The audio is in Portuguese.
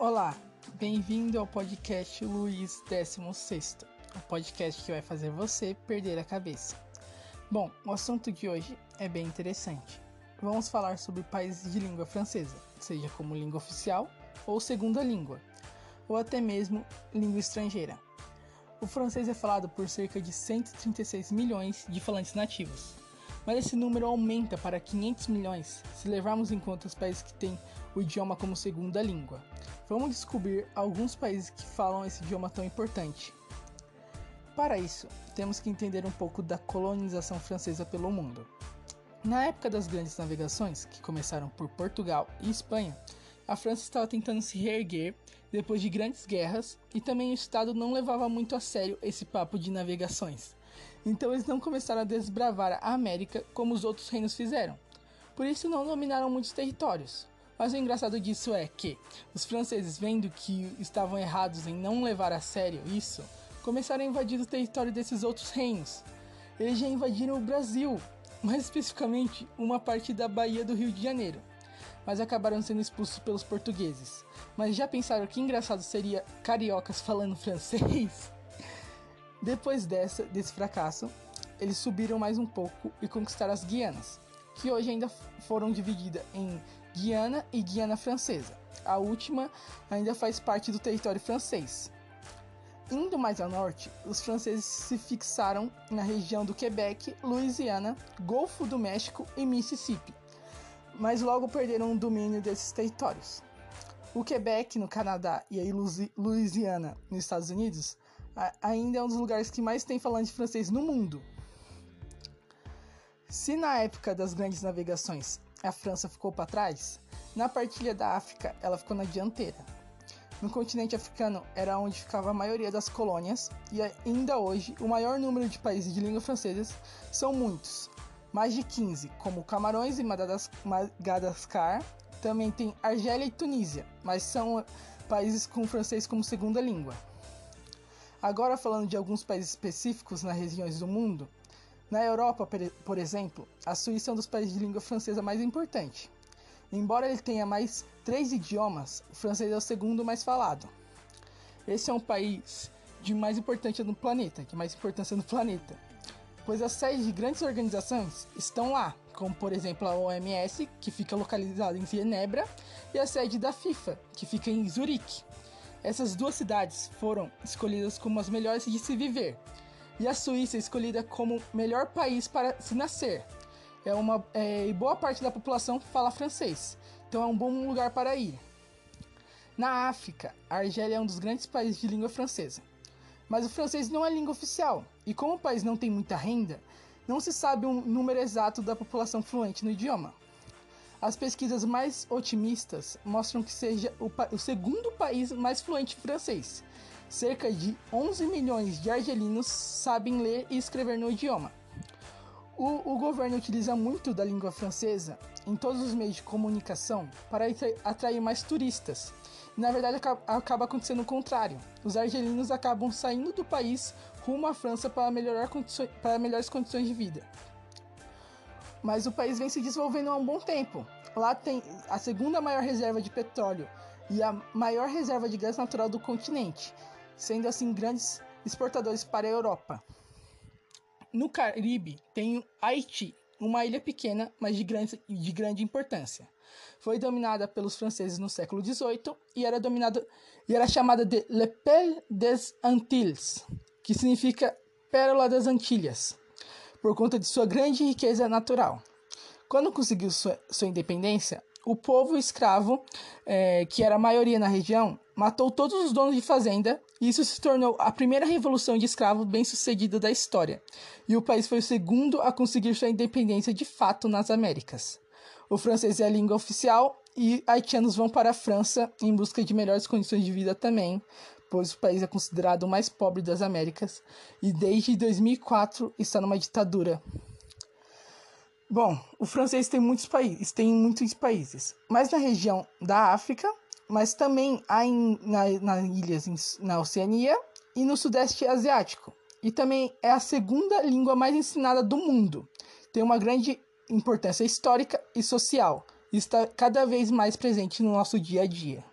Olá, bem-vindo ao podcast Luiz 16, o podcast que vai fazer você perder a cabeça. Bom, o assunto de hoje é bem interessante. Vamos falar sobre países de língua francesa, seja como língua oficial ou segunda língua, ou até mesmo língua estrangeira. O francês é falado por cerca de 136 milhões de falantes nativos, mas esse número aumenta para 500 milhões se levarmos em conta os países que têm o idioma como segunda língua. Vamos descobrir alguns países que falam esse idioma tão importante. Para isso, temos que entender um pouco da colonização francesa pelo mundo. Na época das grandes navegações, que começaram por Portugal e Espanha, a França estava tentando se reerguer depois de grandes guerras e também o Estado não levava muito a sério esse papo de navegações. Então eles não começaram a desbravar a América como os outros reinos fizeram. Por isso não dominaram muitos territórios. Mas o engraçado disso é que os franceses, vendo que estavam errados em não levar a sério isso, começaram a invadir o território desses outros reinos. Eles já invadiram o Brasil, mais especificamente uma parte da Bahia do Rio de Janeiro, mas acabaram sendo expulsos pelos portugueses. Mas já pensaram que engraçado seria cariocas falando francês? Depois dessa, desse fracasso, eles subiram mais um pouco e conquistaram as Guianas, que hoje ainda foram divididas em Guiana e Guiana Francesa. A última ainda faz parte do território francês. Indo mais ao norte, os franceses se fixaram na região do Quebec, Louisiana, Golfo do México e Mississippi, mas logo perderam o domínio desses territórios. O Quebec, no Canadá, e a Louisiana, nos Estados Unidos, ainda é um dos lugares que mais tem falante francês no mundo. Se na época das grandes navegações a França ficou para trás, na partilha da África ela ficou na dianteira. No continente africano era onde ficava a maioria das colônias e ainda hoje o maior número de países de língua francesa são muitos, mais de 15, como Camarões e Madagascar. Também tem Argélia e Tunísia, mas são países com francês como segunda língua. Agora falando de alguns países específicos nas regiões do mundo, na Europa, por exemplo, a Suíça é um dos países de língua francesa mais importante. Embora ele tenha mais três idiomas, o francês é o segundo mais falado. Esse é um país de mais importância no planeta, que mais importância no planeta, pois as sedes de grandes organizações estão lá, como por exemplo a OMS, que fica localizada em Genebra, e a sede da FIFA, que fica em Zurique. Essas duas cidades foram escolhidas como as melhores de se viver, e a Suíça é escolhida como melhor país para se nascer. É uma, é, e boa parte da população fala francês, então é um bom lugar para ir. Na África, a Argélia é um dos grandes países de língua francesa. Mas o francês não é língua oficial, e como o país não tem muita renda, não se sabe um número exato da população fluente no idioma. As pesquisas mais otimistas mostram que seja o, o segundo país mais fluente francês, cerca de 11 milhões de argelinos sabem ler e escrever no idioma. O, o, governo utiliza muito da língua francesa em todos os meios de comunicação para atrair mais turistas. Na verdade, acaba acontecendo o contrário. Os argelinos acabam saindo do país rumo à França para, melhorar para melhores condições de vida. Mas o país vem se desenvolvendo há um bom tempo. Lá tem a segunda maior reserva de petróleo e a maior reserva de gás natural do continente sendo assim grandes exportadores para a Europa. No Caribe tem Haiti, uma ilha pequena, mas de grande, de grande importância. Foi dominada pelos franceses no século XVIII e era dominada e era chamada de Le Pelle des Antilles, que significa Pérola das Antilhas, por conta de sua grande riqueza natural. Quando conseguiu sua, sua independência, o povo escravo, é, que era a maioria na região, matou todos os donos de fazenda e isso se tornou a primeira revolução de escravo bem-sucedida da história. E o país foi o segundo a conseguir sua independência de fato nas Américas. O francês é a língua oficial e haitianos vão para a França em busca de melhores condições de vida também, pois o país é considerado o mais pobre das Américas e desde 2004 está numa ditadura Bom, o francês tem muitos países, tem muitos países, mas na região da África, mas também há em, na, nas ilhas em, na Oceania e no Sudeste Asiático. E também é a segunda língua mais ensinada do mundo. Tem uma grande importância histórica e social e está cada vez mais presente no nosso dia a dia.